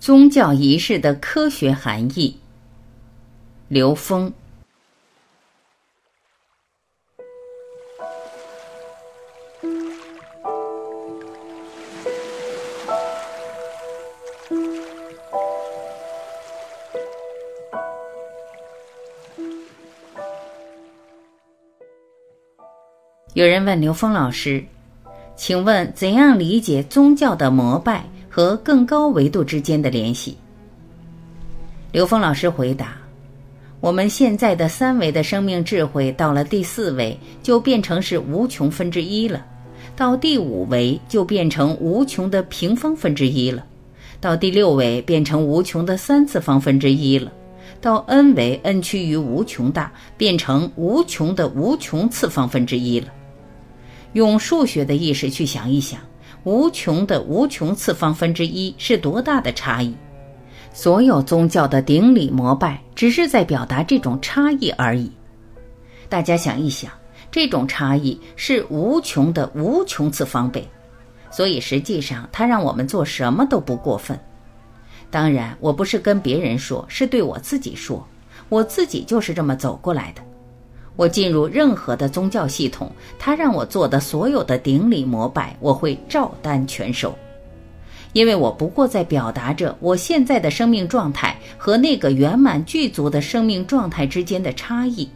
宗教仪式的科学含义。刘峰。有人问刘峰老师：“请问怎样理解宗教的膜拜和更高维度之间的联系？”刘峰老师回答：“我们现在的三维的生命智慧到了第四维就变成是无穷分之一了，到第五维就变成无穷的平方分之一了，到第六维变成无穷的三次方分之一了，到 n 维 n 趋于无穷大，变成无穷的无穷次方分之一了。”用数学的意识去想一想，无穷的无穷次方分之一是多大的差异？所有宗教的顶礼膜拜，只是在表达这种差异而已。大家想一想，这种差异是无穷的无穷次方倍，所以实际上它让我们做什么都不过分。当然，我不是跟别人说，是对我自己说，我自己就是这么走过来的。我进入任何的宗教系统，他让我做的所有的顶礼膜拜，我会照单全收，因为我不过在表达着我现在的生命状态和那个圆满具足的生命状态之间的差异。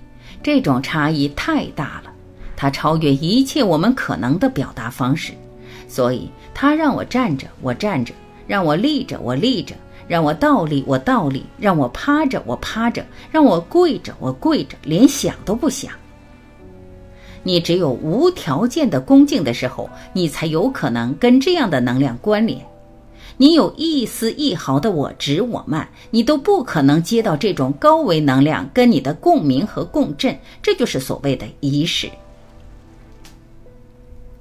这种差异太大了，它超越一切我们可能的表达方式，所以他让我站着，我站着；让我立着，我立着。让我倒立，我倒立；让我趴着，我趴着；让我跪着，我跪着，连想都不想。你只有无条件的恭敬的时候，你才有可能跟这样的能量关联。你有一丝一毫的我执我慢，你都不可能接到这种高维能量跟你的共鸣和共振。这就是所谓的仪式。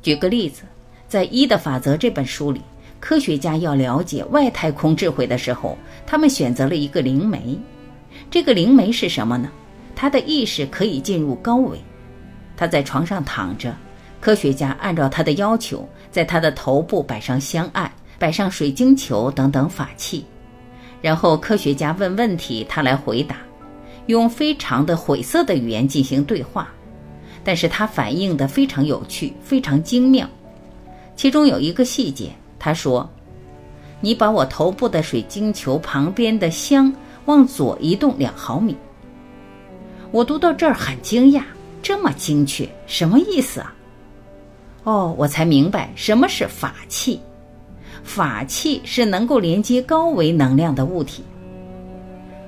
举个例子，在《一的法则》这本书里。科学家要了解外太空智慧的时候，他们选择了一个灵媒。这个灵媒是什么呢？他的意识可以进入高维。他在床上躺着，科学家按照他的要求，在他的头部摆上香案，摆上水晶球等等法器。然后科学家问问题，他来回答，用非常的晦涩的语言进行对话。但是他反应的非常有趣，非常精妙。其中有一个细节。他说：“你把我头部的水晶球旁边的香往左移动两毫米。”我读到这儿很惊讶，这么精确，什么意思啊？哦，我才明白什么是法器。法器是能够连接高维能量的物体。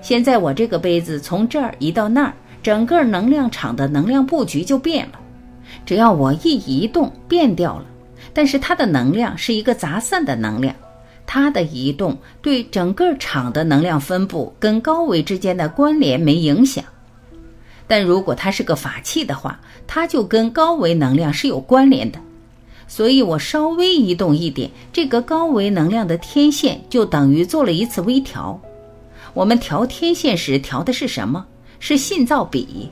现在我这个杯子从这儿移到那儿，整个能量场的能量布局就变了。只要我一移动，变掉了。但是它的能量是一个杂散的能量，它的移动对整个场的能量分布跟高维之间的关联没影响。但如果它是个法器的话，它就跟高维能量是有关联的。所以我稍微移动一点，这个高维能量的天线就等于做了一次微调。我们调天线时调的是什么？是信噪比。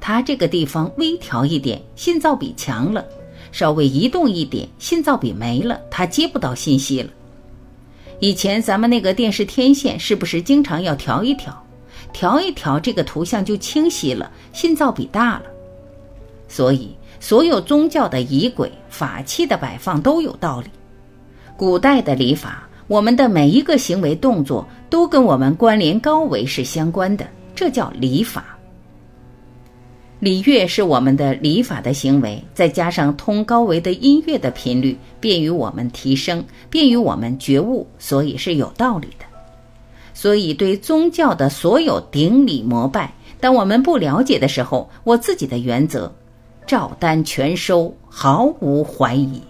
它这个地方微调一点，信噪比强了。稍微移动一点，信噪比没了，它接不到信息了。以前咱们那个电视天线是不是经常要调一调？调一调，这个图像就清晰了，信噪比大了。所以，所有宗教的仪轨、法器的摆放都有道理。古代的礼法，我们的每一个行为动作都跟我们关联高维是相关的，这叫礼法。礼乐是我们的礼法的行为，再加上通高维的音乐的频率，便于我们提升，便于我们觉悟，所以是有道理的。所以对宗教的所有顶礼膜拜，当我们不了解的时候，我自己的原则，照单全收，毫无怀疑。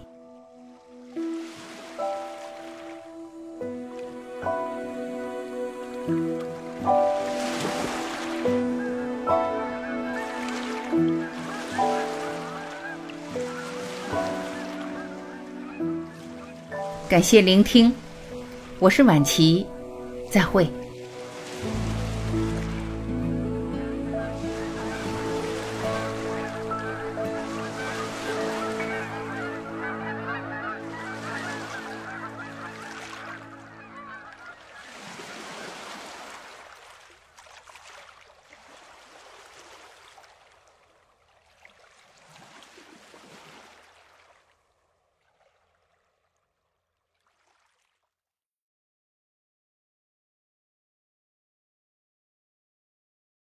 感谢聆听，我是晚琪，再会。